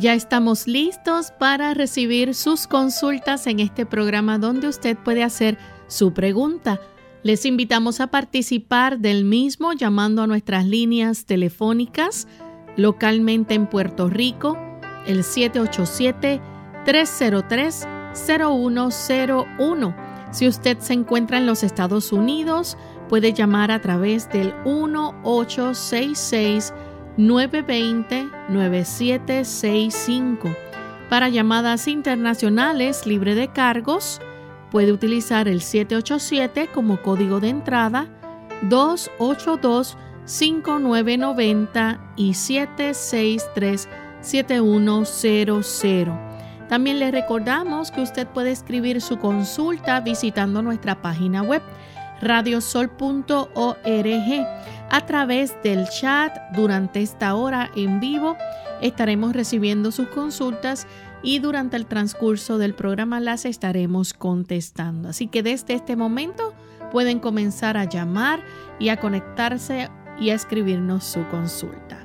Ya estamos listos para recibir sus consultas en este programa donde usted puede hacer su pregunta. Les invitamos a participar del mismo llamando a nuestras líneas telefónicas localmente en Puerto Rico, el 787-303-0101. Si usted se encuentra en los Estados Unidos, puede llamar a través del 1866 920-9765. Para llamadas internacionales libre de cargos, puede utilizar el 787 como código de entrada, 282-5990 y 763-7100. También le recordamos que usted puede escribir su consulta visitando nuestra página web radiosol.org. A través del chat durante esta hora en vivo estaremos recibiendo sus consultas y durante el transcurso del programa las estaremos contestando. Así que desde este momento pueden comenzar a llamar y a conectarse y a escribirnos su consulta.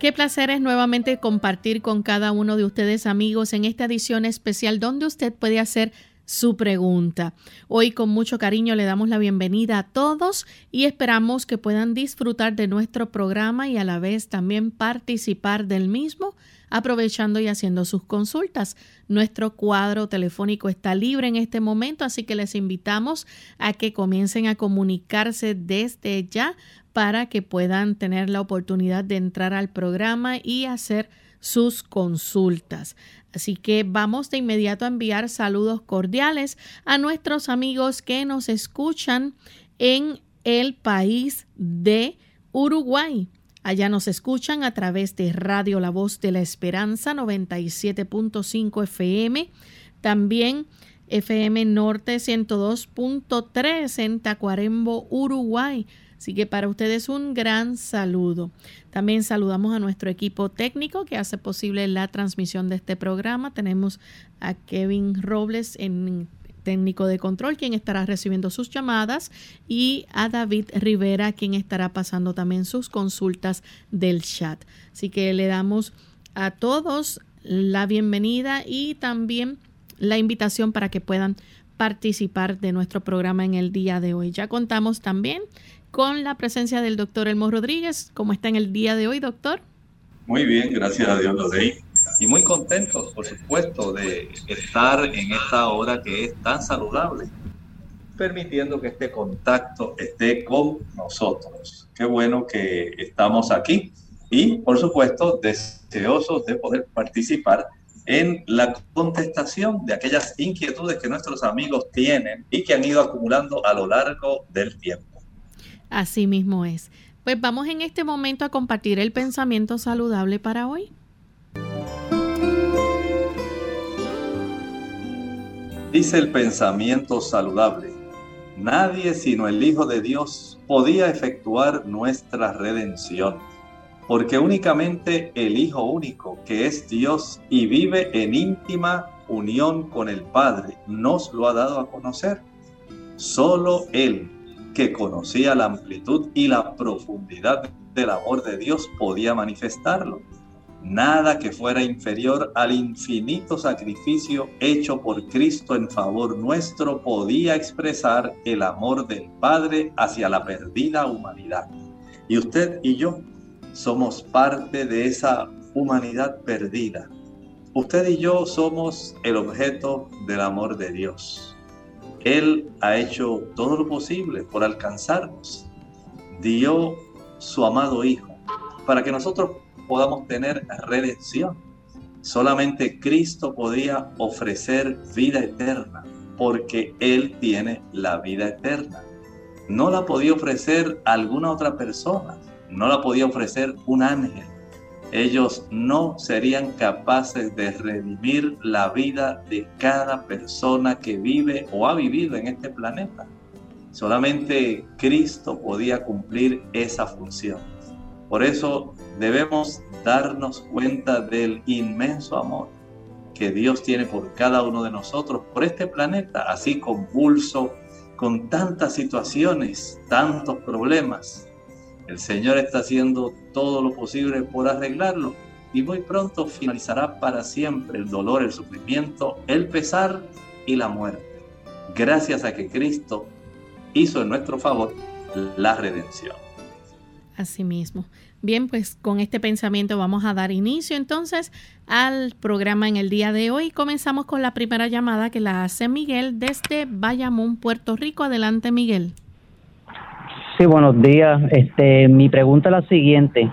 Qué placer es nuevamente compartir con cada uno de ustedes amigos en esta edición especial donde usted puede hacer su pregunta. Hoy con mucho cariño le damos la bienvenida a todos y esperamos que puedan disfrutar de nuestro programa y a la vez también participar del mismo aprovechando y haciendo sus consultas. Nuestro cuadro telefónico está libre en este momento, así que les invitamos a que comiencen a comunicarse desde ya para que puedan tener la oportunidad de entrar al programa y hacer sus consultas. Así que vamos de inmediato a enviar saludos cordiales a nuestros amigos que nos escuchan en el país de Uruguay. Allá nos escuchan a través de Radio La Voz de la Esperanza 97.5 FM. También FM Norte 102.3 en Tacuarembo, Uruguay. Así que para ustedes un gran saludo. También saludamos a nuestro equipo técnico que hace posible la transmisión de este programa. Tenemos a Kevin Robles en técnico de control, quien estará recibiendo sus llamadas, y a David Rivera, quien estará pasando también sus consultas del chat. Así que le damos a todos la bienvenida y también la invitación para que puedan participar de nuestro programa en el día de hoy. Ya contamos también con la presencia del doctor Elmo Rodríguez. ¿Cómo está en el día de hoy, doctor? Muy bien, gracias a Dios, Lorey. Y muy contentos, por supuesto, de estar en esta hora que es tan saludable, permitiendo que este contacto esté con nosotros. Qué bueno que estamos aquí y, por supuesto, deseosos de poder participar en la contestación de aquellas inquietudes que nuestros amigos tienen y que han ido acumulando a lo largo del tiempo. Así mismo es. Pues vamos en este momento a compartir el pensamiento saludable para hoy. Dice el pensamiento saludable, nadie sino el Hijo de Dios podía efectuar nuestra redención porque únicamente el Hijo único, que es Dios y vive en íntima unión con el Padre, nos lo ha dado a conocer. Solo Él, que conocía la amplitud y la profundidad del amor de Dios, podía manifestarlo. Nada que fuera inferior al infinito sacrificio hecho por Cristo en favor nuestro podía expresar el amor del Padre hacia la perdida humanidad. Y usted y yo somos parte de esa humanidad perdida. Usted y yo somos el objeto del amor de Dios. Él ha hecho todo lo posible por alcanzarnos. Dio su amado Hijo para que nosotros podamos tener redención. Solamente Cristo podía ofrecer vida eterna porque Él tiene la vida eterna. No la podía ofrecer alguna otra persona no la podía ofrecer un ángel. Ellos no serían capaces de redimir la vida de cada persona que vive o ha vivido en este planeta. Solamente Cristo podía cumplir esa función. Por eso debemos darnos cuenta del inmenso amor que Dios tiene por cada uno de nosotros, por este planeta, así convulso, con tantas situaciones, tantos problemas. El Señor está haciendo todo lo posible por arreglarlo y muy pronto finalizará para siempre el dolor, el sufrimiento, el pesar y la muerte. Gracias a que Cristo hizo en nuestro favor la redención. Asimismo. Bien, pues con este pensamiento vamos a dar inicio entonces al programa en el día de hoy. Comenzamos con la primera llamada que la hace Miguel desde Bayamón, Puerto Rico. Adelante, Miguel. Sí, buenos días. Este, mi pregunta es la siguiente.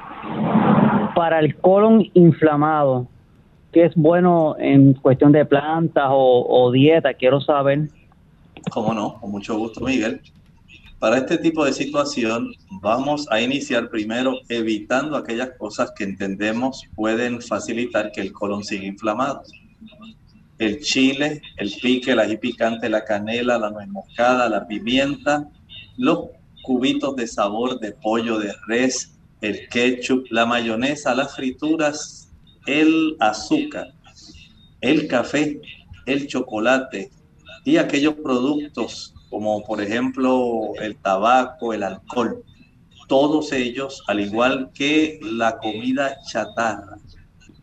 Para el colon inflamado, ¿qué es bueno en cuestión de plantas o, dieta? Quiero saber. Cómo no, con mucho gusto, Miguel. Para este tipo de situación, vamos a iniciar primero evitando aquellas cosas que entendemos pueden facilitar que el colon siga inflamado. El chile, el pique, el ají picante, la canela, la nuez moscada, la pimienta, los cubitos de sabor de pollo de res, el ketchup, la mayonesa, las frituras, el azúcar, el café, el chocolate y aquellos productos como por ejemplo el tabaco, el alcohol. Todos ellos, al igual que la comida chatarra,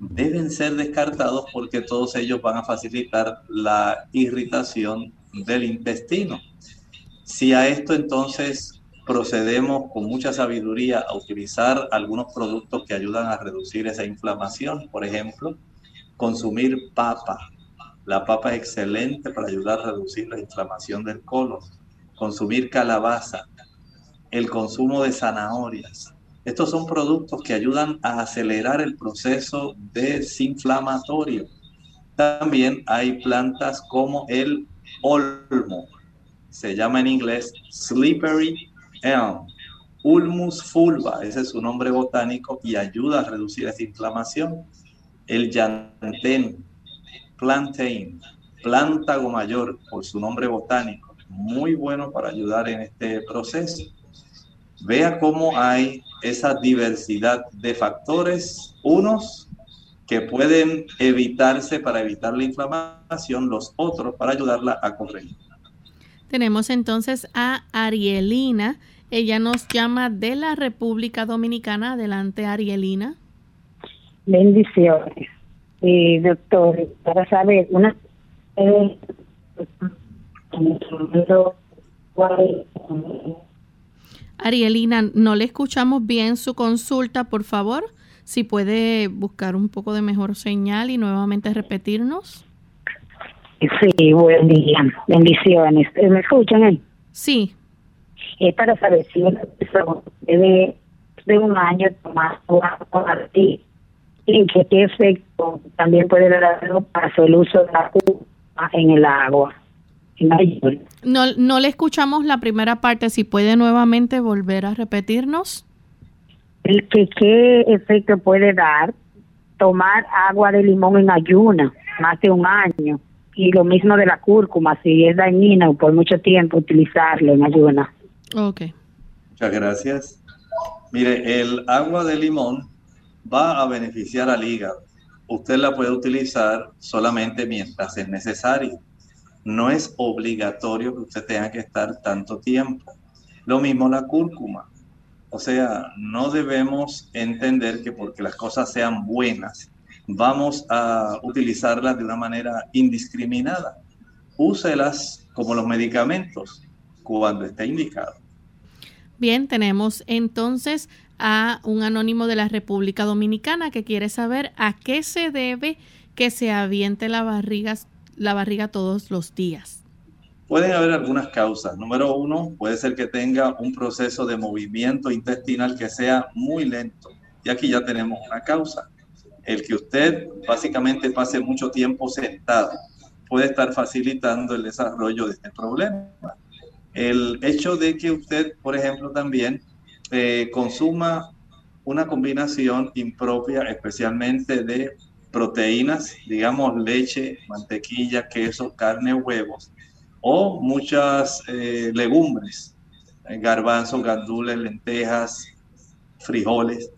deben ser descartados porque todos ellos van a facilitar la irritación del intestino. Si a esto entonces procedemos con mucha sabiduría a utilizar algunos productos que ayudan a reducir esa inflamación. Por ejemplo, consumir papa. La papa es excelente para ayudar a reducir la inflamación del colon. Consumir calabaza. El consumo de zanahorias. Estos son productos que ayudan a acelerar el proceso desinflamatorio. También hay plantas como el olmo. Se llama en inglés slippery Ulmus fulva, ese es su nombre botánico y ayuda a reducir esa inflamación. El llantén, plantain, plántago mayor, por su nombre botánico, muy bueno para ayudar en este proceso. Vea cómo hay esa diversidad de factores, unos que pueden evitarse para evitar la inflamación, los otros para ayudarla a corregir. Tenemos entonces a Arielina ella nos llama de la República Dominicana. Adelante, Arielina. Bendiciones. Eh, doctor, para saber, una... Eh, Arielina, no le escuchamos bien su consulta, por favor. Si puede buscar un poco de mejor señal y nuevamente repetirnos. Sí, buen día. Bendiciones. ¿Me escuchan? ahí? Sí, es para saber si una persona debe de un año tomar ti. y que qué efecto también puede dar para el uso de la en el agua. no, no le escuchamos la primera parte, si puede nuevamente volver a repetirnos. El que qué efecto puede dar tomar agua de limón en ayuna más de un año y lo mismo de la cúrcuma, si es dañina o por mucho tiempo utilizarlo en ayuna. Ok. Muchas gracias. Mire, el agua de limón va a beneficiar al hígado. Usted la puede utilizar solamente mientras es necesario. No es obligatorio que usted tenga que estar tanto tiempo. Lo mismo la cúrcuma. O sea, no debemos entender que porque las cosas sean buenas, vamos a utilizarlas de una manera indiscriminada. Úselas como los medicamentos cuando esté indicado. Bien, tenemos entonces a un anónimo de la República Dominicana que quiere saber a qué se debe que se aviente la barriga, la barriga todos los días. Pueden haber algunas causas. Número uno, puede ser que tenga un proceso de movimiento intestinal que sea muy lento. Y aquí ya tenemos una causa. El que usted básicamente pase mucho tiempo sentado puede estar facilitando el desarrollo de este problema. El hecho de que usted, por ejemplo, también eh, consuma una combinación impropia, especialmente de proteínas, digamos leche, mantequilla, queso, carne, huevos, o muchas eh, legumbres, eh, garbanzos, gandules, lentejas, frijoles.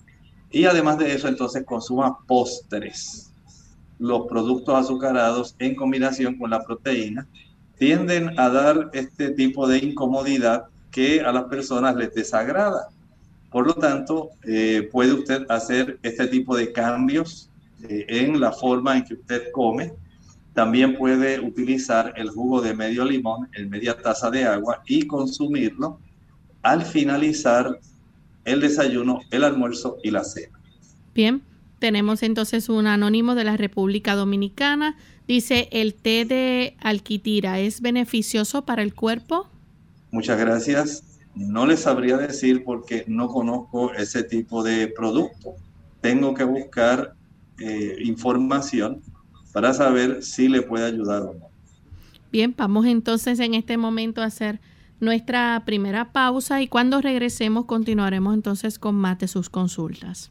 Y además de eso, entonces consuma postres. Los productos azucarados en combinación con la proteína tienden a dar este tipo de incomodidad que a las personas les desagrada. Por lo tanto, eh, puede usted hacer este tipo de cambios eh, en la forma en que usted come. También puede utilizar el jugo de medio limón en media taza de agua y consumirlo al finalizar el desayuno, el almuerzo y la cena. Bien, tenemos entonces un anónimo de la República Dominicana Dice, ¿el té de alquitira es beneficioso para el cuerpo? Muchas gracias. No les sabría decir porque no conozco ese tipo de producto. Tengo que buscar eh, información para saber si le puede ayudar o no. Bien, vamos entonces en este momento a hacer nuestra primera pausa y cuando regresemos continuaremos entonces con más de sus consultas.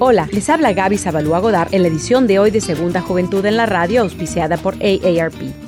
Hola, les habla Gaby Zabalúa Godard en la edición de hoy de Segunda Juventud en la Radio, auspiciada por AARP.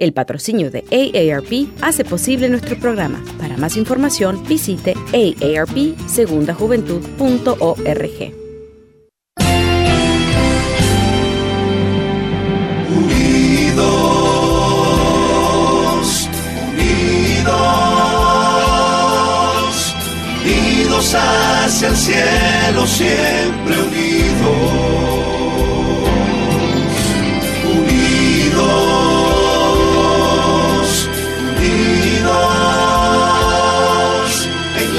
El patrocinio de AARP hace posible nuestro programa. Para más información, visite aarpsegundajuventud.org. Unidos, unidos, unidos hacia el cielo, siempre unidos.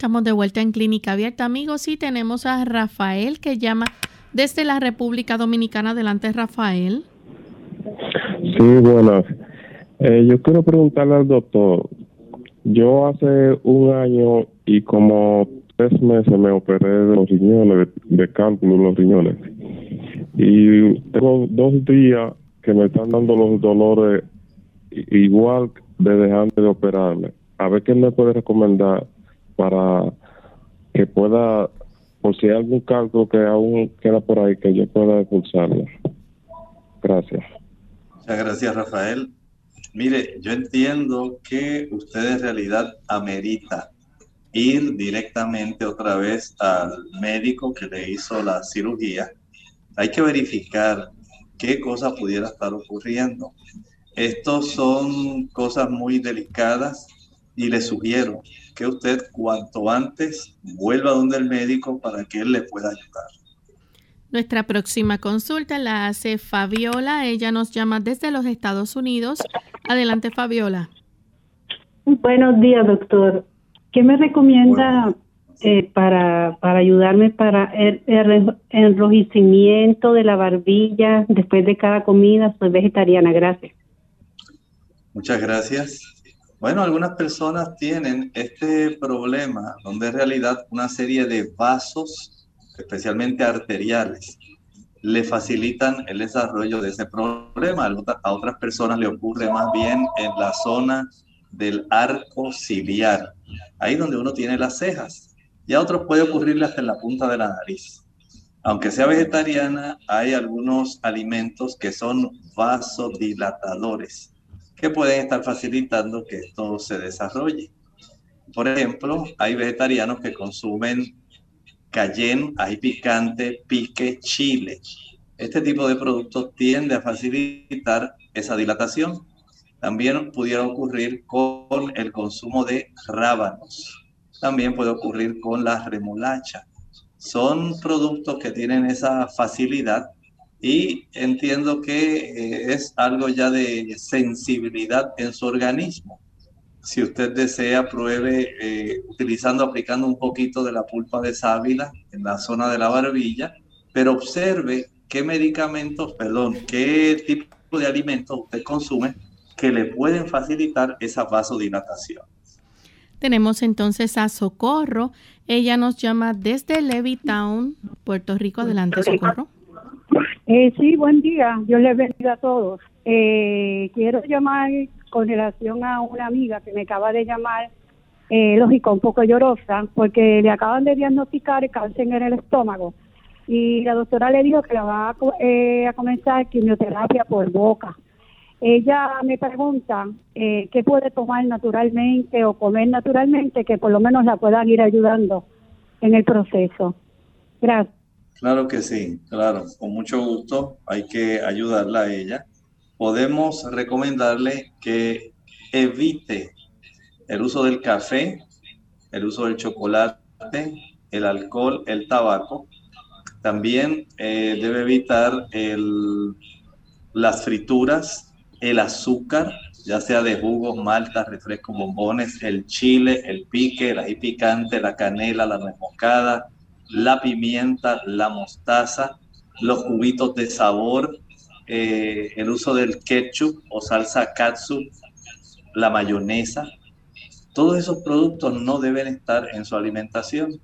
Estamos de vuelta en Clínica Abierta, amigos, y tenemos a Rafael que llama desde la República Dominicana. Adelante, Rafael. Sí, buenas. Eh, yo quiero preguntarle al doctor. Yo hace un año y como tres meses me operé de los riñones, de, de de los riñones. Y tengo dos días que me están dando los dolores igual desde antes de operarme. A ver qué me puede recomendar para que pueda, por si hay algún cálculo que aún queda por ahí, que yo pueda expulsarlo. Gracias. Muchas gracias, Rafael. Mire, yo entiendo que usted en realidad amerita ir directamente otra vez al médico que le hizo la cirugía. Hay que verificar qué cosa pudiera estar ocurriendo. Estos son cosas muy delicadas y le sugiero que usted cuanto antes vuelva donde el médico para que él le pueda ayudar. Nuestra próxima consulta la hace Fabiola. Ella nos llama desde los Estados Unidos. Adelante, Fabiola. Buenos días, doctor. ¿Qué me recomienda eh, para, para ayudarme para el, el, enrojecimiento de la barbilla después de cada comida? Soy vegetariana, gracias. Muchas gracias. Bueno, algunas personas tienen este problema donde en realidad una serie de vasos, especialmente arteriales, le facilitan el desarrollo de ese problema. A otras personas le ocurre más bien en la zona del arco ciliar, ahí donde uno tiene las cejas. Y a otros puede ocurrirle hasta en la punta de la nariz. Aunque sea vegetariana, hay algunos alimentos que son vasodilatadores que pueden estar facilitando que esto se desarrolle. Por ejemplo, hay vegetarianos que consumen cayenne, ají picante, pique, chile. Este tipo de productos tiende a facilitar esa dilatación. También pudiera ocurrir con el consumo de rábanos. También puede ocurrir con la remolacha. Son productos que tienen esa facilidad y entiendo que eh, es algo ya de sensibilidad en su organismo. Si usted desea, pruebe eh, utilizando, aplicando un poquito de la pulpa de sábila en la zona de la barbilla, pero observe qué medicamentos, perdón, qué tipo de alimentos usted consume que le pueden facilitar esa vasodilatación. Tenemos entonces a Socorro. Ella nos llama desde Levittown, Puerto Rico. Adelante, Socorro. Eh, sí, buen día. Yo les bendiga a todos. Eh, quiero llamar con relación a una amiga que me acaba de llamar, eh, lógico, un poco llorosa, porque le acaban de diagnosticar cáncer en el estómago. Y la doctora le dijo que la va a, eh, a comenzar quimioterapia por boca. Ella me pregunta eh, qué puede tomar naturalmente o comer naturalmente que por lo menos la puedan ir ayudando en el proceso. Gracias. Claro que sí, claro, con mucho gusto hay que ayudarla a ella. Podemos recomendarle que evite el uso del café, el uso del chocolate, el alcohol, el tabaco. También eh, debe evitar el, las frituras, el azúcar, ya sea de jugos, maltas, refrescos, bombones, el chile, el pique, el ají picante, la canela, la nuez moscada, la pimienta, la mostaza, los cubitos de sabor, eh, el uso del ketchup o salsa katsu, la mayonesa. Todos esos productos no deben estar en su alimentación.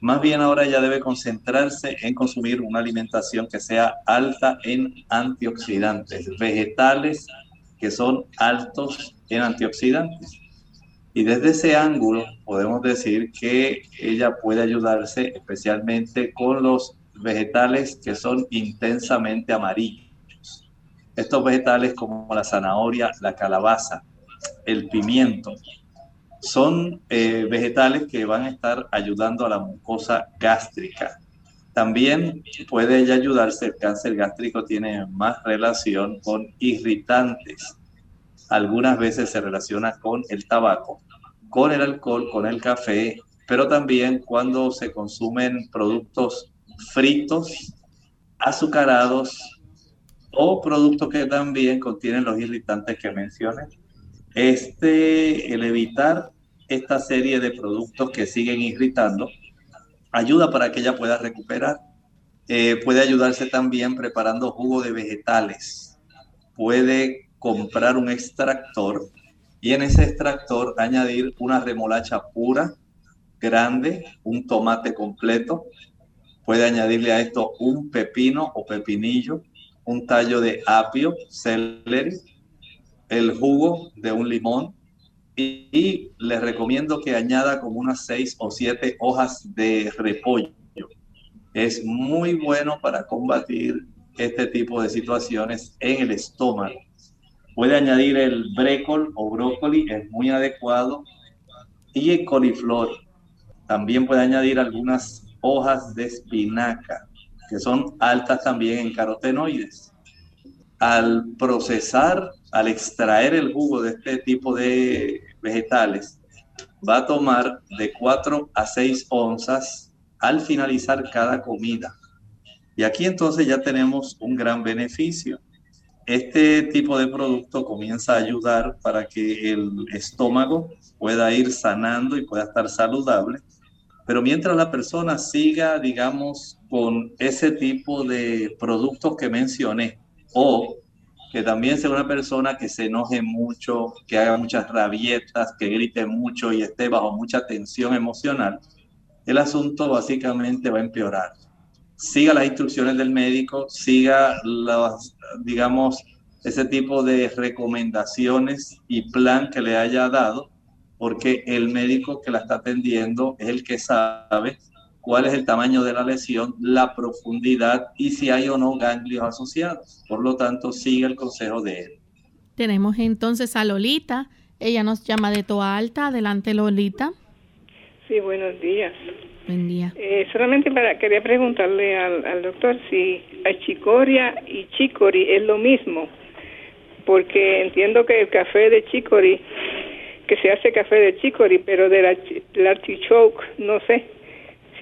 Más bien ahora ya debe concentrarse en consumir una alimentación que sea alta en antioxidantes, vegetales que son altos en antioxidantes. Y desde ese ángulo podemos decir que ella puede ayudarse especialmente con los vegetales que son intensamente amarillos. Estos vegetales como la zanahoria, la calabaza, el pimiento, son eh, vegetales que van a estar ayudando a la mucosa gástrica. También puede ella ayudarse, el cáncer gástrico tiene más relación con irritantes. Algunas veces se relaciona con el tabaco, con el alcohol, con el café, pero también cuando se consumen productos fritos, azucarados o productos que también contienen los irritantes que mencioné. Este, el evitar esta serie de productos que siguen irritando ayuda para que ella pueda recuperar. Eh, puede ayudarse también preparando jugo de vegetales. Puede comprar un extractor y en ese extractor añadir una remolacha pura, grande, un tomate completo. Puede añadirle a esto un pepino o pepinillo, un tallo de apio, celery, el jugo de un limón, y, les recomiendo que añada como unas seis o siete hojas de repollo. Es muy bueno para combatir este tipo de situaciones en el estómago. Puede añadir el brécol o brócoli, es muy adecuado. Y el coliflor. También puede añadir algunas hojas de espinaca, que son altas también en carotenoides. Al procesar al extraer el jugo de este tipo de vegetales, va a tomar de 4 a 6 onzas al finalizar cada comida. Y aquí entonces ya tenemos un gran beneficio. Este tipo de producto comienza a ayudar para que el estómago pueda ir sanando y pueda estar saludable. Pero mientras la persona siga, digamos, con ese tipo de productos que mencioné o que también sea una persona que se enoje mucho, que haga muchas rabietas, que grite mucho y esté bajo mucha tensión emocional, el asunto básicamente va a empeorar. Siga las instrucciones del médico, siga las, digamos, ese tipo de recomendaciones y plan que le haya dado, porque el médico que la está atendiendo es el que sabe cuál es el tamaño de la lesión, la profundidad y si hay o no ganglios asociados. Por lo tanto, sigue el consejo de él. Tenemos entonces a Lolita. Ella nos llama de Toa Alta. Adelante, Lolita. Sí, buenos días. Buen día. Eh, solamente para, quería preguntarle al, al doctor si achicoria y chicory es lo mismo, porque entiendo que el café de chicory, que se hace café de chicory, pero del artichoke, no sé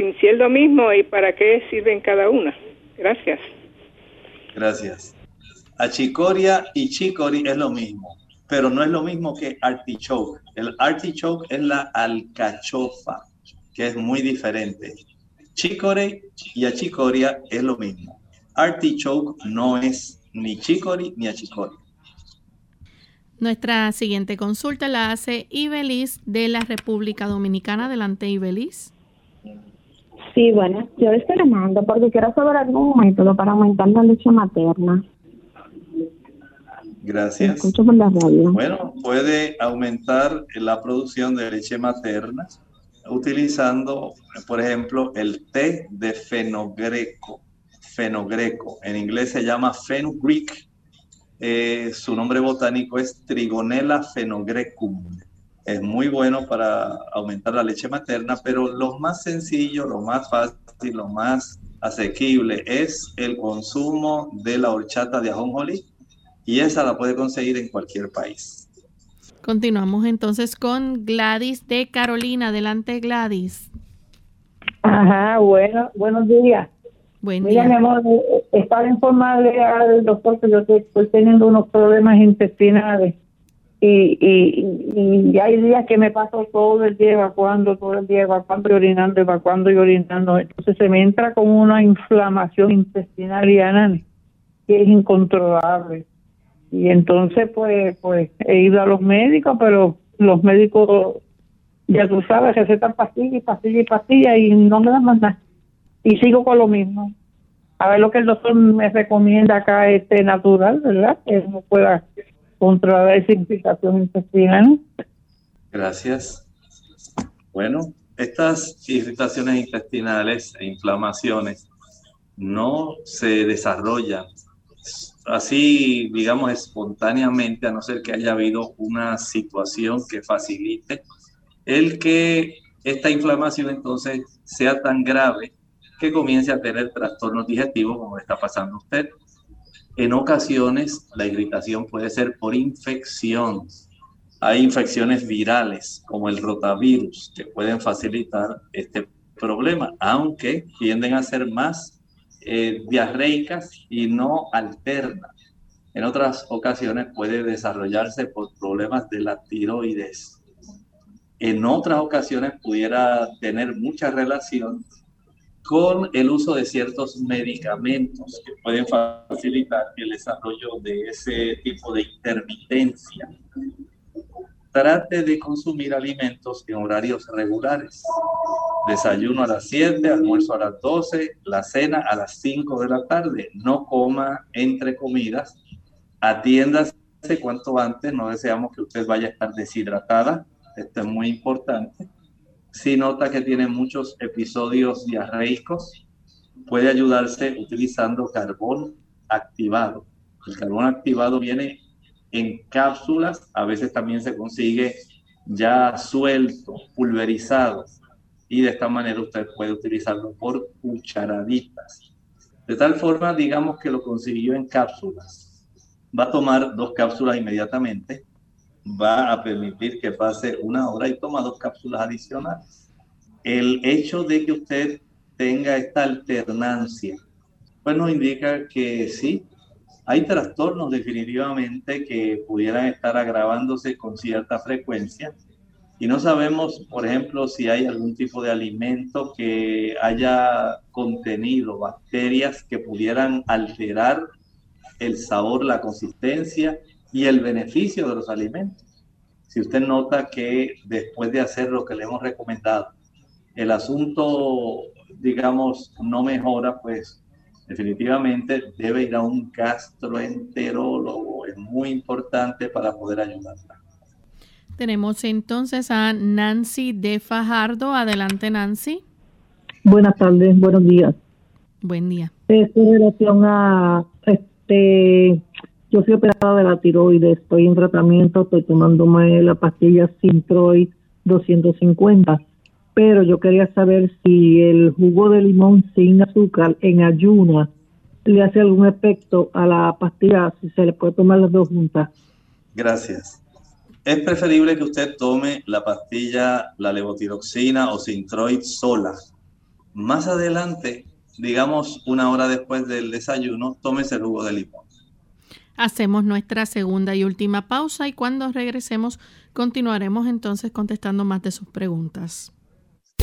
sin si es lo mismo y para qué sirven cada una. Gracias. Gracias. Achicoria y chicory es lo mismo, pero no es lo mismo que artichoke. El artichoke es la alcachofa, que es muy diferente. Chicory y achicoria es lo mismo. Artichoke no es ni chicory ni achicoria. Nuestra siguiente consulta la hace Ibelis de la República Dominicana. Adelante, Ibelis. Sí, bueno, yo estoy llamando porque quiero saber algún método para aumentar la leche materna. Gracias. Bueno, puede aumentar la producción de leche materna utilizando, por ejemplo, el té de fenogreco. Fenogreco, en inglés se llama fenugreek. Eh, su nombre botánico es Trigonella fenogrecum es muy bueno para aumentar la leche materna, pero lo más sencillo, lo más fácil, lo más asequible es el consumo de la horchata de ajonjolí y esa la puede conseguir en cualquier país. Continuamos entonces con Gladys de Carolina. Adelante, Gladys. Ajá, bueno, buenos días. Buen Mira, mi amor, es para informarle al doctor que yo estoy teniendo unos problemas intestinales y, y, y, hay días que me paso todo el día evacuando, todo el día evacuando y orinando, evacuando y orinando. Entonces se me entra como una inflamación intestinal y anal que es incontrolable. Y entonces pues pues he ido a los médicos, pero los médicos, ya tú sabes, recetan pastillas y pastillas y pastillas y no me dan más nada. Y sigo con lo mismo. A ver lo que el doctor me recomienda acá, este natural, ¿verdad? Que no pueda contra la desinfección intestinal. Gracias. Bueno, estas irritaciones intestinales e inflamaciones no se desarrollan así, digamos, espontáneamente, a no ser que haya habido una situación que facilite el que esta inflamación entonces sea tan grave que comience a tener trastornos digestivos como está pasando usted. En ocasiones la irritación puede ser por infección. Hay infecciones virales como el rotavirus que pueden facilitar este problema, aunque tienden a ser más eh, diarreicas y no alternas. En otras ocasiones puede desarrollarse por problemas de la tiroides. En otras ocasiones pudiera tener mucha relación con el uso de ciertos medicamentos que pueden facilitar el desarrollo de ese tipo de intermitencia. Trate de consumir alimentos en horarios regulares. Desayuno a las 7, almuerzo a las 12, la cena a las 5 de la tarde. No coma entre comidas. Atiéndase cuanto antes. No deseamos que usted vaya a estar deshidratada. Esto es muy importante si nota que tiene muchos episodios diarreicos, puede ayudarse utilizando carbón activado. El carbón activado viene en cápsulas, a veces también se consigue ya suelto, pulverizado, y de esta manera usted puede utilizarlo por cucharaditas. De tal forma, digamos que lo consiguió en cápsulas. Va a tomar dos cápsulas inmediatamente va a permitir que pase una hora y toma dos cápsulas adicionales. El hecho de que usted tenga esta alternancia, pues nos indica que sí, hay trastornos definitivamente que pudieran estar agravándose con cierta frecuencia y no sabemos, por ejemplo, si hay algún tipo de alimento que haya contenido bacterias que pudieran alterar el sabor, la consistencia y el beneficio de los alimentos. Si usted nota que después de hacer lo que le hemos recomendado, el asunto, digamos, no mejora, pues definitivamente debe ir a un gastroenterólogo. Es muy importante para poder ayudarla. Tenemos entonces a Nancy de Fajardo. Adelante, Nancy. Buenas tardes, buenos días. Buen día. Es en relación a este yo fui operada de la tiroides, estoy en tratamiento, estoy tomándome la pastilla Sintroid 250, pero yo quería saber si el jugo de limón sin azúcar en ayuna le hace algún efecto a la pastilla, si se le puede tomar las dos juntas. Gracias. Es preferible que usted tome la pastilla, la levotiroxina o Sintroid sola. Más adelante, digamos una hora después del desayuno, tómese el jugo de limón. Hacemos nuestra segunda y última pausa y cuando regresemos continuaremos entonces contestando más de sus preguntas.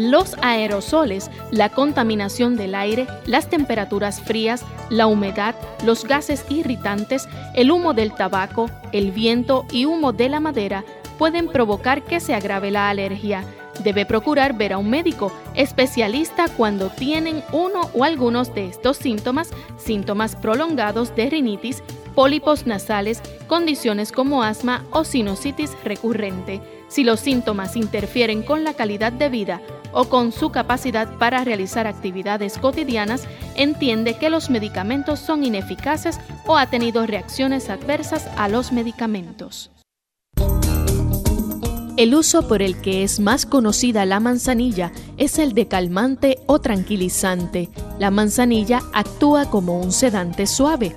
Los aerosoles, la contaminación del aire, las temperaturas frías, la humedad, los gases irritantes, el humo del tabaco, el viento y humo de la madera pueden provocar que se agrave la alergia. Debe procurar ver a un médico especialista cuando tienen uno o algunos de estos síntomas, síntomas prolongados de rinitis, pólipos nasales, condiciones como asma o sinusitis recurrente. Si los síntomas interfieren con la calidad de vida o con su capacidad para realizar actividades cotidianas, entiende que los medicamentos son ineficaces o ha tenido reacciones adversas a los medicamentos. El uso por el que es más conocida la manzanilla es el de calmante o tranquilizante. La manzanilla actúa como un sedante suave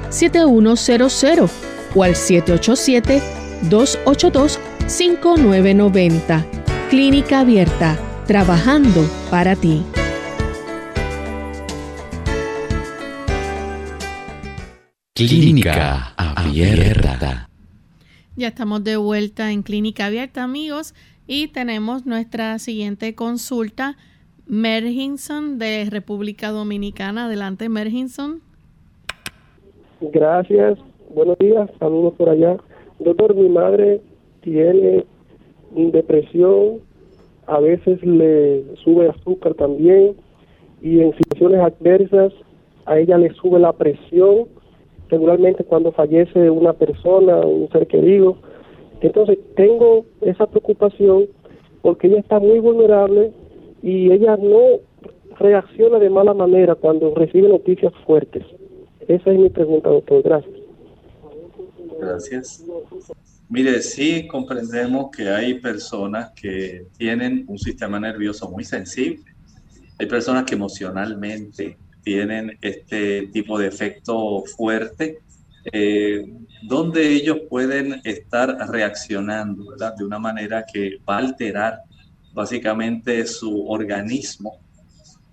787-763-7100 o al 787-282-5990. Clínica Abierta, trabajando para ti. Clínica Abierta. Ya estamos de vuelta en Clínica Abierta, amigos, y tenemos nuestra siguiente consulta. Merginson de República Dominicana. Adelante, Merginson. Gracias. Buenos días. Saludos por allá. Doctor, mi madre tiene depresión. A veces le sube azúcar también. Y en situaciones adversas a ella le sube la presión regularmente cuando fallece una persona, un ser querido. Entonces tengo esa preocupación porque ella está muy vulnerable y ella no reacciona de mala manera cuando recibe noticias fuertes. Esa es mi pregunta, doctor. Gracias. Gracias. Mire, sí comprendemos que hay personas que tienen un sistema nervioso muy sensible. Hay personas que emocionalmente tienen este tipo de efecto fuerte, eh, donde ellos pueden estar reaccionando de una manera que va a alterar básicamente su organismo.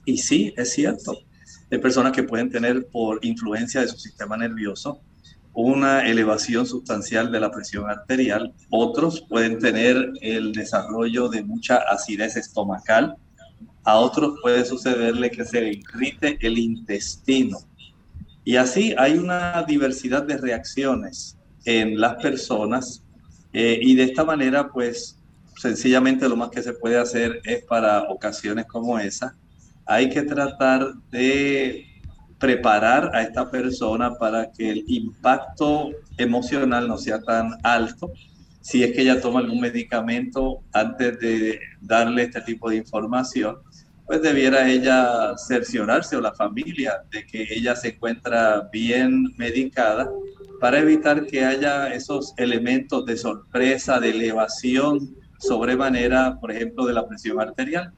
Y sí, es cierto, hay personas que pueden tener por influencia de su sistema nervioso una elevación sustancial de la presión arterial, otros pueden tener el desarrollo de mucha acidez estomacal, a otros puede sucederle que se irrite el intestino. Y así hay una diversidad de reacciones en las personas eh, y de esta manera pues sencillamente lo más que se puede hacer es para ocasiones como esa, hay que tratar de preparar a esta persona para que el impacto emocional no sea tan alto. Si es que ella toma algún medicamento antes de darle este tipo de información, pues debiera ella cerciorarse o la familia de que ella se encuentra bien medicada para evitar que haya esos elementos de sorpresa, de elevación sobremanera, por ejemplo, de la presión arterial.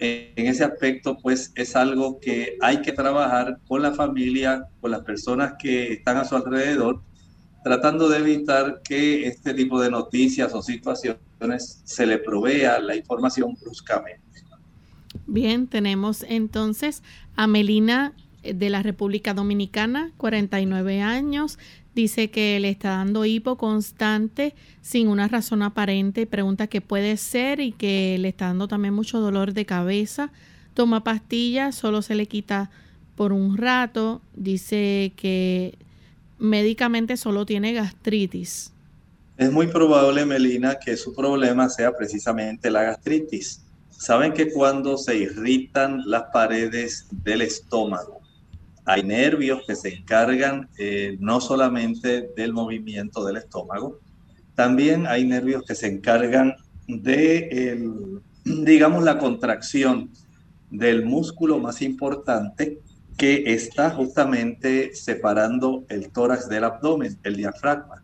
En ese aspecto, pues es algo que hay que trabajar con la familia, con las personas que están a su alrededor, tratando de evitar que este tipo de noticias o situaciones se le provea la información bruscamente. Bien, tenemos entonces a Melina eh, de la República Dominicana, 49 años. Dice que le está dando hipo constante sin una razón aparente. Pregunta qué puede ser y que le está dando también mucho dolor de cabeza. Toma pastillas, solo se le quita por un rato. Dice que médicamente solo tiene gastritis. Es muy probable, Melina, que su problema sea precisamente la gastritis. Saben que cuando se irritan las paredes del estómago, hay nervios que se encargan eh, no solamente del movimiento del estómago, también hay nervios que se encargan de, digamos, la contracción del músculo más importante que está justamente separando el tórax del abdomen, el diafragma.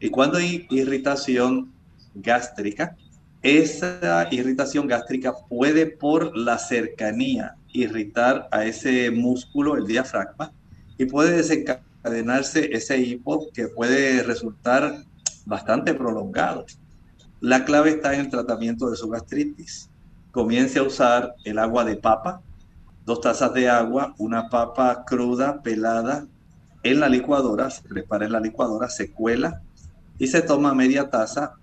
Y cuando hay irritación gástrica, esa irritación gástrica puede por la cercanía irritar a ese músculo, el diafragma, y puede desencadenarse ese hipo que puede resultar bastante prolongado. La clave está en el tratamiento de su gastritis. Comience a usar el agua de papa, dos tazas de agua, una papa cruda, pelada, en la licuadora, se prepara en la licuadora, se cuela y se toma media taza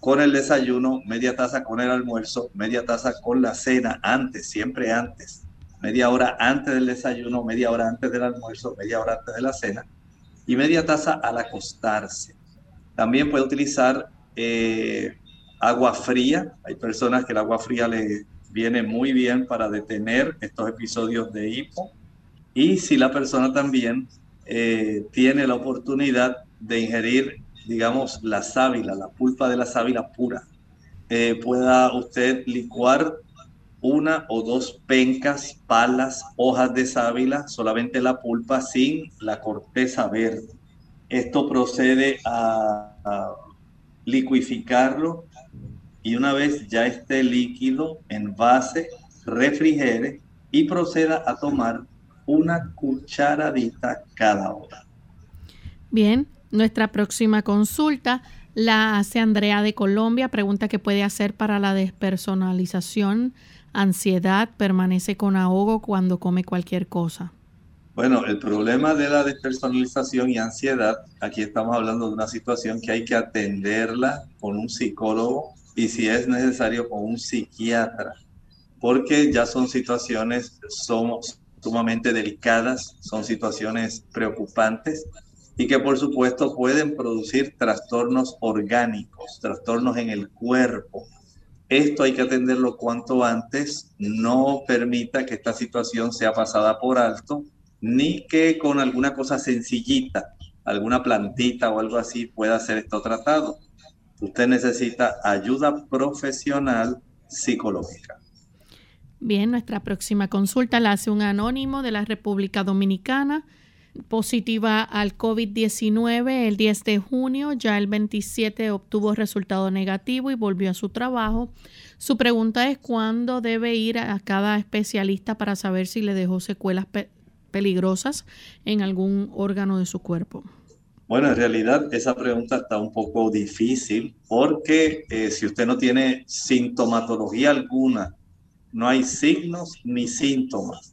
con el desayuno, media taza con el almuerzo, media taza con la cena, antes, siempre antes, media hora antes del desayuno, media hora antes del almuerzo, media hora antes de la cena y media taza al acostarse. También puede utilizar eh, agua fría. Hay personas que el agua fría le viene muy bien para detener estos episodios de hipo. Y si la persona también eh, tiene la oportunidad de ingerir digamos, la sábila, la pulpa de la sábila pura. Eh, pueda usted licuar una o dos pencas, palas, hojas de sábila, solamente la pulpa sin la corteza verde. Esto procede a, a liquificarlo y una vez ya esté líquido en base, refrigere y proceda a tomar una cucharadita cada hora. Bien, nuestra próxima consulta la hace Andrea de Colombia. Pregunta qué puede hacer para la despersonalización, ansiedad, permanece con ahogo cuando come cualquier cosa. Bueno, el problema de la despersonalización y ansiedad, aquí estamos hablando de una situación que hay que atenderla con un psicólogo y si es necesario con un psiquiatra, porque ya son situaciones somos sumamente delicadas, son situaciones preocupantes y que por supuesto pueden producir trastornos orgánicos, trastornos en el cuerpo. Esto hay que atenderlo cuanto antes, no permita que esta situación sea pasada por alto, ni que con alguna cosa sencillita, alguna plantita o algo así pueda ser esto tratado. Usted necesita ayuda profesional psicológica. Bien, nuestra próxima consulta la hace un anónimo de la República Dominicana positiva al COVID-19 el 10 de junio, ya el 27 obtuvo resultado negativo y volvió a su trabajo. Su pregunta es cuándo debe ir a cada especialista para saber si le dejó secuelas peligrosas en algún órgano de su cuerpo. Bueno, en realidad esa pregunta está un poco difícil porque eh, si usted no tiene sintomatología alguna, no hay signos ni síntomas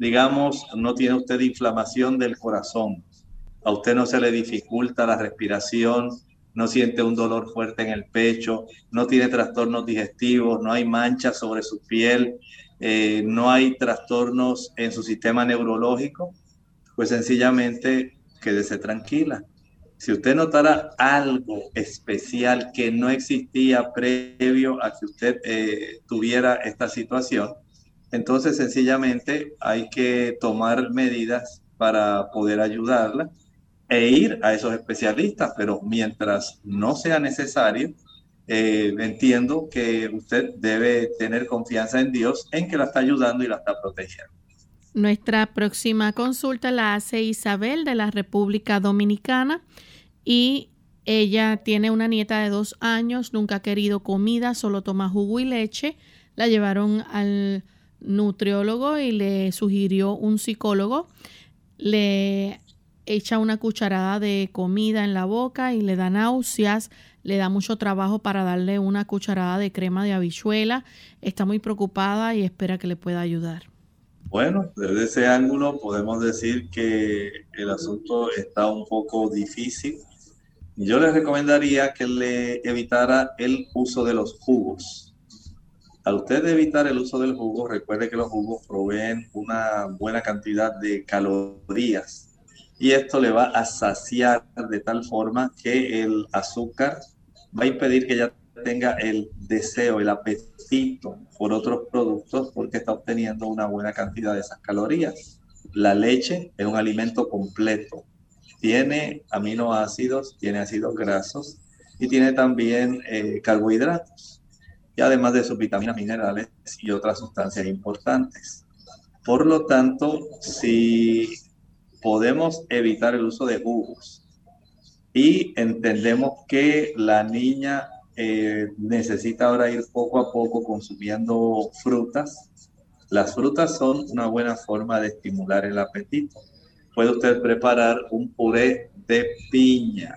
digamos, no tiene usted inflamación del corazón, a usted no se le dificulta la respiración, no siente un dolor fuerte en el pecho, no tiene trastornos digestivos, no hay manchas sobre su piel, eh, no hay trastornos en su sistema neurológico, pues sencillamente quédese tranquila. Si usted notara algo especial que no existía previo a que usted eh, tuviera esta situación, entonces, sencillamente hay que tomar medidas para poder ayudarla e ir a esos especialistas, pero mientras no sea necesario, eh, entiendo que usted debe tener confianza en Dios en que la está ayudando y la está protegiendo. Nuestra próxima consulta la hace Isabel de la República Dominicana y ella tiene una nieta de dos años, nunca ha querido comida, solo toma jugo y leche. La llevaron al nutriólogo y le sugirió un psicólogo, le echa una cucharada de comida en la boca y le da náuseas, le da mucho trabajo para darle una cucharada de crema de habichuela, está muy preocupada y espera que le pueda ayudar. Bueno, desde ese ángulo podemos decir que el asunto está un poco difícil. Yo le recomendaría que le evitara el uso de los jugos al usted evitar el uso del jugo, recuerde que los jugos proveen una buena cantidad de calorías y esto le va a saciar de tal forma que el azúcar va a impedir que ella tenga el deseo, el apetito por otros productos porque está obteniendo una buena cantidad de esas calorías. La leche es un alimento completo. Tiene aminoácidos, tiene ácidos grasos y tiene también eh, carbohidratos además de sus vitaminas, minerales y otras sustancias importantes. Por lo tanto, si podemos evitar el uso de jugos y entendemos que la niña eh, necesita ahora ir poco a poco consumiendo frutas, las frutas son una buena forma de estimular el apetito. Puede usted preparar un puré de piña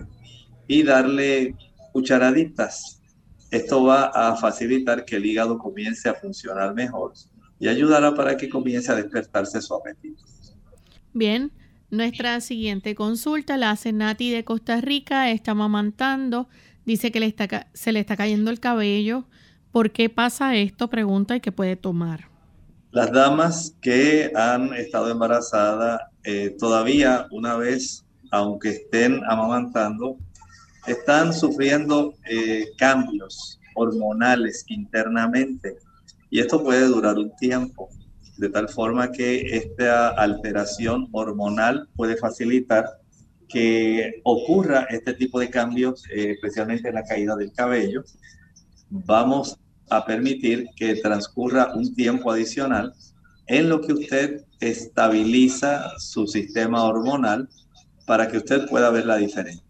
y darle cucharaditas esto va a facilitar que el hígado comience a funcionar mejor y ayudará para que comience a despertarse su apetito. Bien, nuestra siguiente consulta la hace Nati de Costa Rica, está amamantando, dice que le está, se le está cayendo el cabello. ¿Por qué pasa esto? Pregunta y qué puede tomar. Las damas que han estado embarazadas eh, todavía una vez, aunque estén amamantando, están sufriendo eh, cambios hormonales internamente y esto puede durar un tiempo, de tal forma que esta alteración hormonal puede facilitar que ocurra este tipo de cambios, eh, especialmente en la caída del cabello, vamos a permitir que transcurra un tiempo adicional en lo que usted estabiliza su sistema hormonal para que usted pueda ver la diferencia.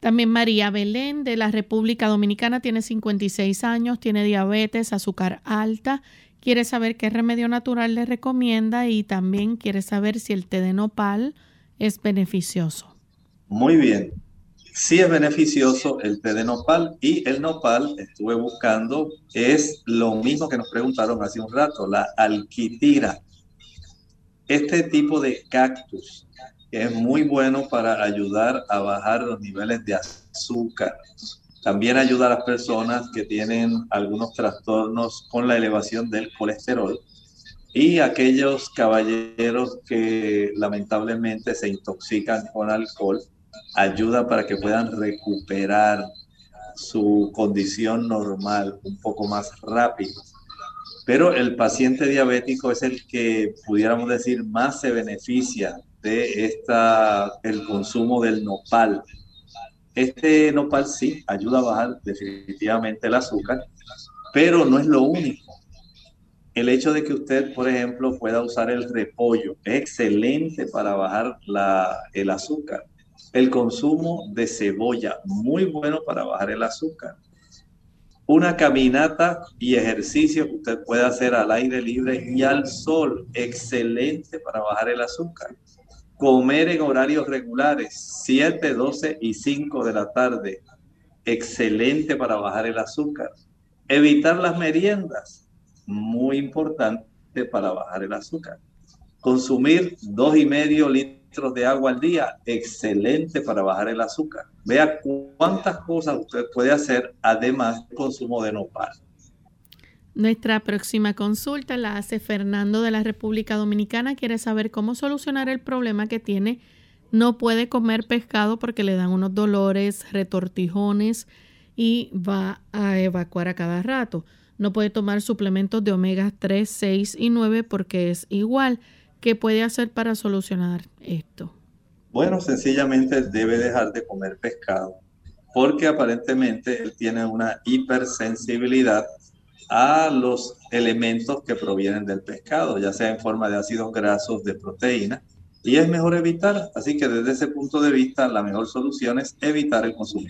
También María Belén de la República Dominicana tiene 56 años, tiene diabetes, azúcar alta, quiere saber qué remedio natural le recomienda y también quiere saber si el té de nopal es beneficioso. Muy bien. Sí es beneficioso el té de nopal y el nopal, estuve buscando, es lo mismo que nos preguntaron hace un rato, la alquitira. Este tipo de cactus es muy bueno para ayudar a bajar los niveles de azúcar. También ayuda a las personas que tienen algunos trastornos con la elevación del colesterol y aquellos caballeros que lamentablemente se intoxican con alcohol, ayuda para que puedan recuperar su condición normal un poco más rápido. Pero el paciente diabético es el que pudiéramos decir más se beneficia de esta, el consumo del nopal. Este nopal sí ayuda a bajar definitivamente el azúcar, pero no es lo único. El hecho de que usted, por ejemplo, pueda usar el repollo es excelente para bajar la, el azúcar. El consumo de cebolla, muy bueno para bajar el azúcar. Una caminata y ejercicio que usted puede hacer al aire libre y al sol, excelente para bajar el azúcar Comer en horarios regulares, 7, 12 y 5 de la tarde. Excelente para bajar el azúcar. Evitar las meriendas, muy importante para bajar el azúcar. Consumir dos y medio litros de agua al día, excelente para bajar el azúcar. Vea cuántas cosas usted puede hacer además del consumo de nopal. Nuestra próxima consulta la hace Fernando de la República Dominicana. Quiere saber cómo solucionar el problema que tiene. No puede comer pescado porque le dan unos dolores, retortijones y va a evacuar a cada rato. No puede tomar suplementos de omega 3, 6 y 9 porque es igual. ¿Qué puede hacer para solucionar esto? Bueno, sencillamente debe dejar de comer pescado porque aparentemente él tiene una hipersensibilidad a los elementos que provienen del pescado, ya sea en forma de ácidos grasos, de proteína, y es mejor evitar. Así que desde ese punto de vista, la mejor solución es evitar el consumo.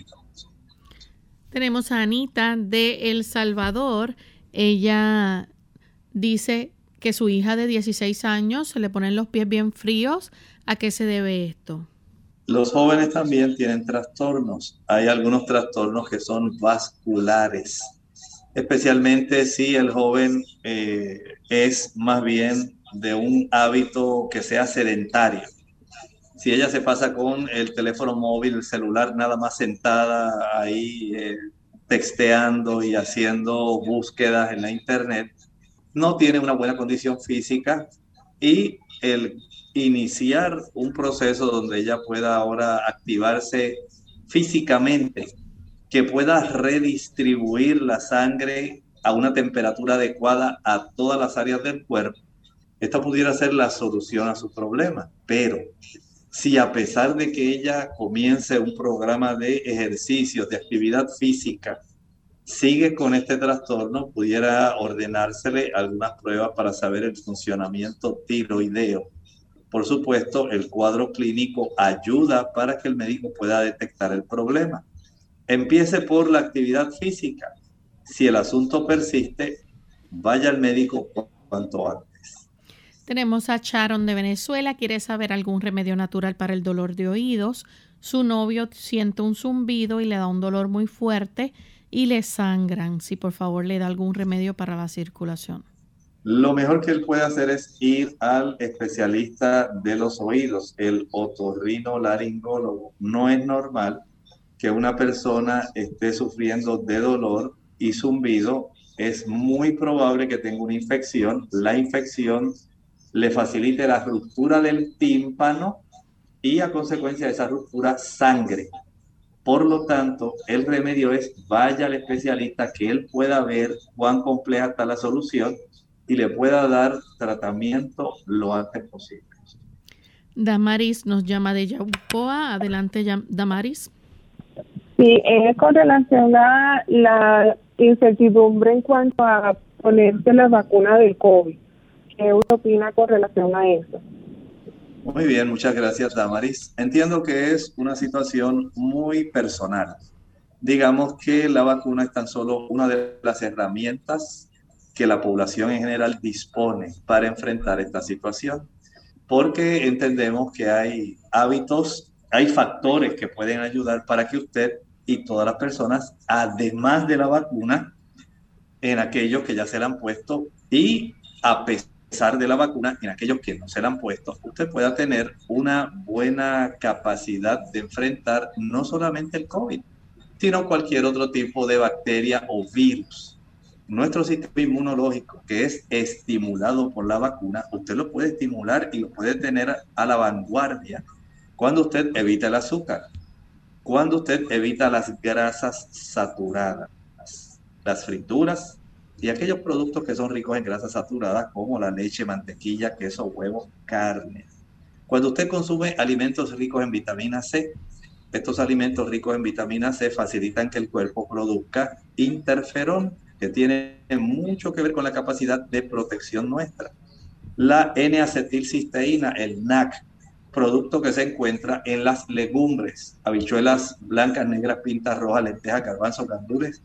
Tenemos a Anita de El Salvador. Ella dice que su hija de 16 años se le ponen los pies bien fríos. ¿A qué se debe esto? Los jóvenes también tienen trastornos. Hay algunos trastornos que son vasculares especialmente si el joven eh, es más bien de un hábito que sea sedentario. Si ella se pasa con el teléfono móvil, el celular, nada más sentada ahí eh, texteando y haciendo búsquedas en la internet, no tiene una buena condición física y el iniciar un proceso donde ella pueda ahora activarse físicamente que pueda redistribuir la sangre a una temperatura adecuada a todas las áreas del cuerpo, esta pudiera ser la solución a su problema. Pero si a pesar de que ella comience un programa de ejercicios, de actividad física, sigue con este trastorno, pudiera ordenársele algunas pruebas para saber el funcionamiento tiroideo. Por supuesto, el cuadro clínico ayuda para que el médico pueda detectar el problema. Empiece por la actividad física. Si el asunto persiste, vaya al médico cuanto antes. Tenemos a Sharon de Venezuela, quiere saber algún remedio natural para el dolor de oídos. Su novio siente un zumbido y le da un dolor muy fuerte y le sangran. Si por favor le da algún remedio para la circulación. Lo mejor que él puede hacer es ir al especialista de los oídos, el otorrino laringólogo. No es normal que una persona esté sufriendo de dolor y zumbido, es muy probable que tenga una infección. La infección le facilite la ruptura del tímpano y a consecuencia de esa ruptura sangre. Por lo tanto, el remedio es vaya al especialista que él pueda ver cuán compleja está la solución y le pueda dar tratamiento lo antes posible. Damaris nos llama de Yabucoa. Adelante, Damaris. Sí, es con relación a la incertidumbre en cuanto a ponerse la vacuna del COVID. ¿Qué usted opina con relación a eso? Muy bien, muchas gracias, Damaris. Entiendo que es una situación muy personal. Digamos que la vacuna es tan solo una de las herramientas que la población en general dispone para enfrentar esta situación, porque entendemos que hay hábitos, hay factores que pueden ayudar para que usted y todas las personas, además de la vacuna, en aquellos que ya se la han puesto y a pesar de la vacuna, en aquellos que no se la han puesto, usted pueda tener una buena capacidad de enfrentar no solamente el COVID, sino cualquier otro tipo de bacteria o virus. Nuestro sistema inmunológico, que es estimulado por la vacuna, usted lo puede estimular y lo puede tener a la vanguardia cuando usted evita el azúcar, cuando usted evita las grasas saturadas, las frituras y aquellos productos que son ricos en grasas saturadas como la leche, mantequilla, queso, huevo, carne. Cuando usted consume alimentos ricos en vitamina C, estos alimentos ricos en vitamina C facilitan que el cuerpo produzca interferón, que tiene mucho que ver con la capacidad de protección nuestra. La N-acetilcisteína, el NAC, producto que se encuentra en las legumbres, habichuelas blancas, negras, pintas rojas, lentejas, garbanzos, gandules.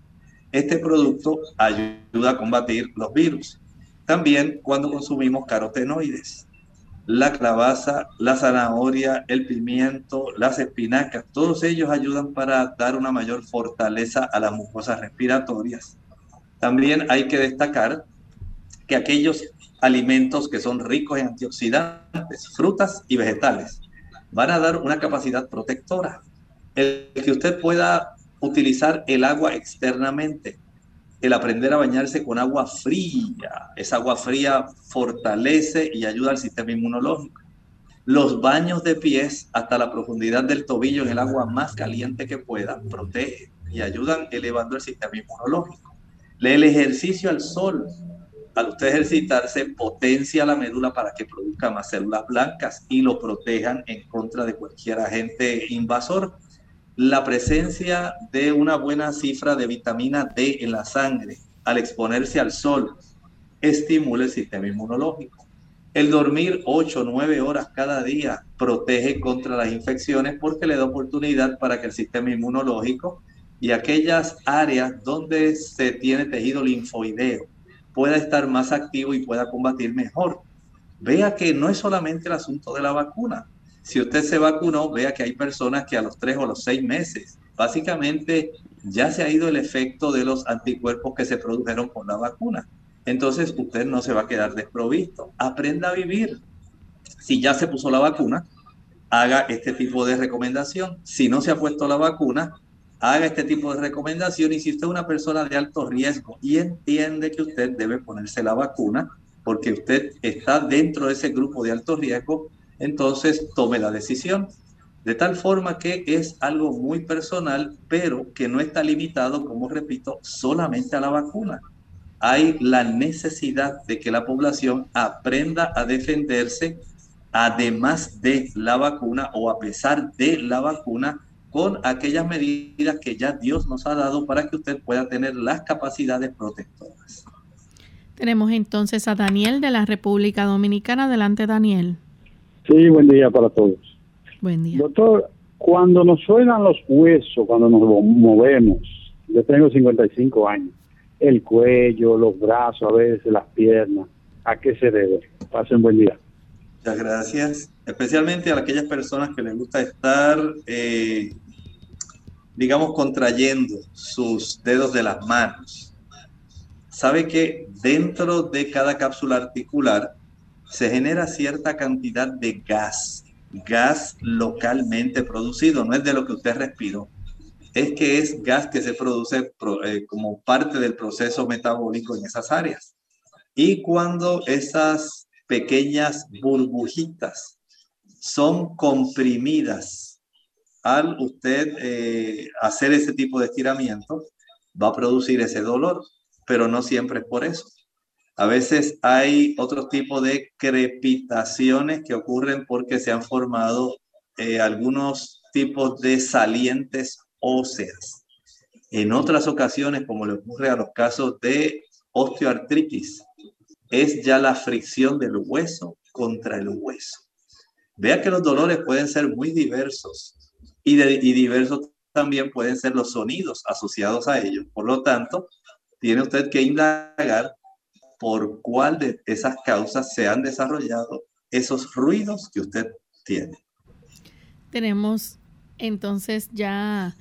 Este producto ayuda a combatir los virus. También cuando consumimos carotenoides, la calabaza, la zanahoria, el pimiento, las espinacas, todos ellos ayudan para dar una mayor fortaleza a las mucosas respiratorias. También hay que destacar que aquellos alimentos que son ricos en antioxidantes, frutas y vegetales, van a dar una capacidad protectora. El que usted pueda utilizar el agua externamente, el aprender a bañarse con agua fría. Esa agua fría fortalece y ayuda al sistema inmunológico. Los baños de pies hasta la profundidad del tobillo en el agua más caliente que pueda protegen y ayudan elevando el sistema inmunológico. El ejercicio al sol, al usted ejercitarse, potencia la médula para que produzca más células blancas y lo protejan en contra de cualquier agente invasor la presencia de una buena cifra de vitamina D en la sangre al exponerse al sol estimula el sistema inmunológico. El dormir 8 o 9 horas cada día protege contra las infecciones porque le da oportunidad para que el sistema inmunológico y aquellas áreas donde se tiene tejido linfoideo pueda estar más activo y pueda combatir mejor. Vea que no es solamente el asunto de la vacuna, si usted se vacunó, vea que hay personas que a los tres o los seis meses, básicamente ya se ha ido el efecto de los anticuerpos que se produjeron con la vacuna. Entonces usted no se va a quedar desprovisto. Aprenda a vivir. Si ya se puso la vacuna, haga este tipo de recomendación. Si no se ha puesto la vacuna, haga este tipo de recomendación. Y si usted es una persona de alto riesgo y entiende que usted debe ponerse la vacuna, porque usted está dentro de ese grupo de alto riesgo, entonces tome la decisión. De tal forma que es algo muy personal, pero que no está limitado, como repito, solamente a la vacuna. Hay la necesidad de que la población aprenda a defenderse además de la vacuna o a pesar de la vacuna con aquellas medidas que ya Dios nos ha dado para que usted pueda tener las capacidades protectoras. Tenemos entonces a Daniel de la República Dominicana. Adelante, Daniel. Sí, buen día para todos. Buen día. Doctor, cuando nos suenan los huesos, cuando nos movemos, yo tengo 55 años, el cuello, los brazos, a veces las piernas, ¿a qué se debe? Pasen buen día. Muchas gracias. Especialmente a aquellas personas que les gusta estar, eh, digamos, contrayendo sus dedos de las manos. Sabe que dentro de cada cápsula articular se genera cierta cantidad de gas, gas localmente producido, no es de lo que usted respiró, es que es gas que se produce eh, como parte del proceso metabólico en esas áreas. Y cuando esas pequeñas burbujitas son comprimidas al usted eh, hacer ese tipo de estiramiento, va a producir ese dolor, pero no siempre es por eso. A veces hay otro tipo de crepitaciones que ocurren porque se han formado eh, algunos tipos de salientes óseas. En otras ocasiones, como le ocurre a los casos de osteoartritis, es ya la fricción del hueso contra el hueso. Vea que los dolores pueden ser muy diversos y, diversos también pueden ser los sonidos asociados a ellos. Por lo tanto, tiene usted que indagar por cuál de esas causas se han desarrollado esos ruidos que usted tiene. Tenemos entonces ya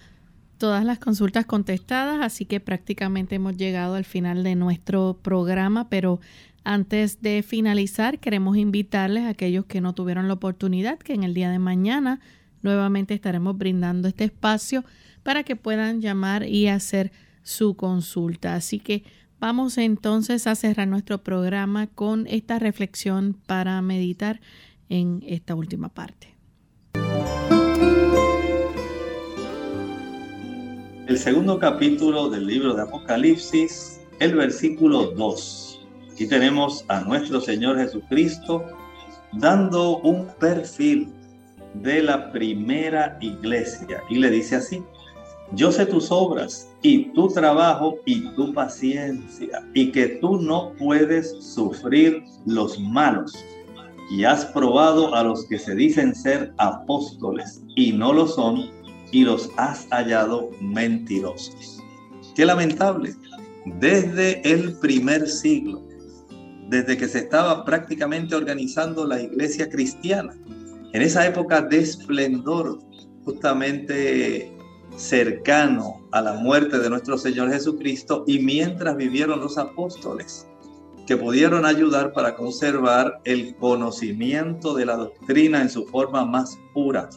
todas las consultas contestadas, así que prácticamente hemos llegado al final de nuestro programa, pero antes de finalizar queremos invitarles a aquellos que no tuvieron la oportunidad que en el día de mañana nuevamente estaremos brindando este espacio para que puedan llamar y hacer su consulta. Así que vamos entonces a cerrar nuestro programa con esta reflexión para meditar en esta última parte. El segundo capítulo del libro de Apocalipsis, el versículo 2. Aquí tenemos a nuestro Señor Jesucristo dando un perfil de la primera iglesia y le dice así, yo sé tus obras y tu trabajo y tu paciencia y que tú no puedes sufrir los malos y has probado a los que se dicen ser apóstoles y no lo son y los has hallado mentirosos. Qué lamentable. Desde el primer siglo, desde que se estaba prácticamente organizando la iglesia cristiana, en esa época de esplendor, justamente cercano a la muerte de nuestro Señor Jesucristo y mientras vivieron los apóstoles, que pudieron ayudar para conservar el conocimiento de la doctrina en su forma más pura.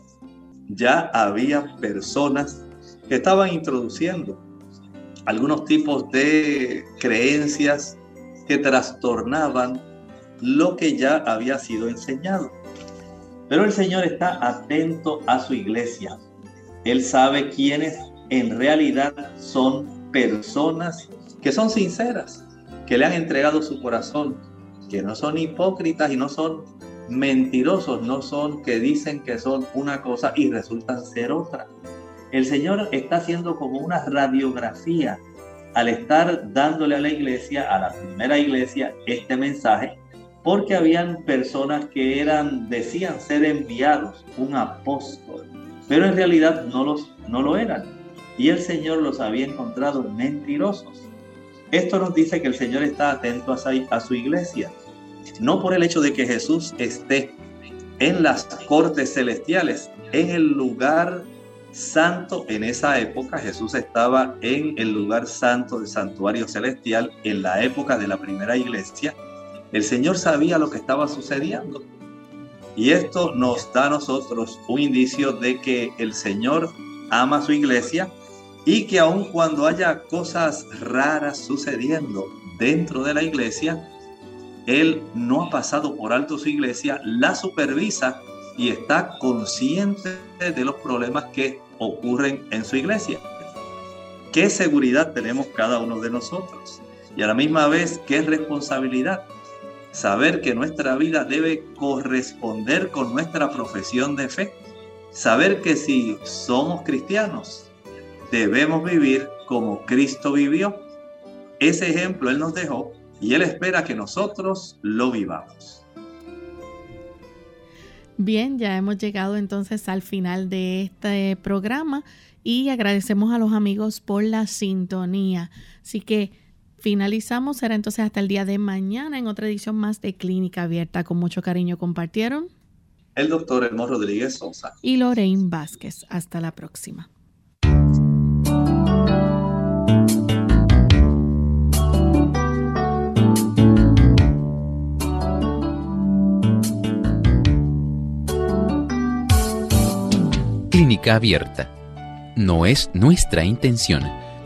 Ya había personas que estaban introduciendo algunos tipos de creencias que trastornaban lo que ya había sido enseñado. Pero el Señor está atento a su iglesia. Él sabe quiénes en realidad son personas que son sinceras, que le han entregado su corazón, que no son hipócritas y no son mentirosos, no son que dicen que son una cosa y resultan ser otra. El Señor está haciendo como una radiografía al estar dándole a la iglesia, a la primera iglesia, este mensaje porque habían personas que eran, decían ser enviados, un apóstol, pero en realidad no, los, no lo eran. Y el Señor los había encontrado mentirosos. Esto nos dice que el Señor está atento a, a su iglesia, no por el hecho de que Jesús esté en las cortes celestiales, en el lugar santo en esa época. Jesús estaba en el lugar santo del santuario celestial en la época de la primera iglesia el Señor sabía lo que estaba sucediendo. Y esto nos da a nosotros un indicio de que el Señor ama su iglesia y que aun cuando haya cosas raras sucediendo dentro de la iglesia, Él no ha pasado por alto su iglesia, la supervisa y está consciente de los problemas que ocurren en su iglesia. ¿Qué seguridad tenemos cada uno de nosotros? Y a la misma vez, ¿qué responsabilidad? Saber que nuestra vida debe corresponder con nuestra profesión de fe, saber que si somos cristianos, debemos vivir como Cristo vivió. Ese ejemplo Él nos dejó y Él espera que nosotros lo vivamos. Bien, ya hemos llegado entonces al final de este programa y agradecemos a los amigos por la sintonía. Así que Finalizamos, será entonces hasta el día de mañana en otra edición más de Clínica Abierta. Con mucho cariño compartieron el doctor Elmo Rodríguez Sosa y Lorraine Vázquez. Hasta la próxima. Clínica Abierta. No es nuestra intención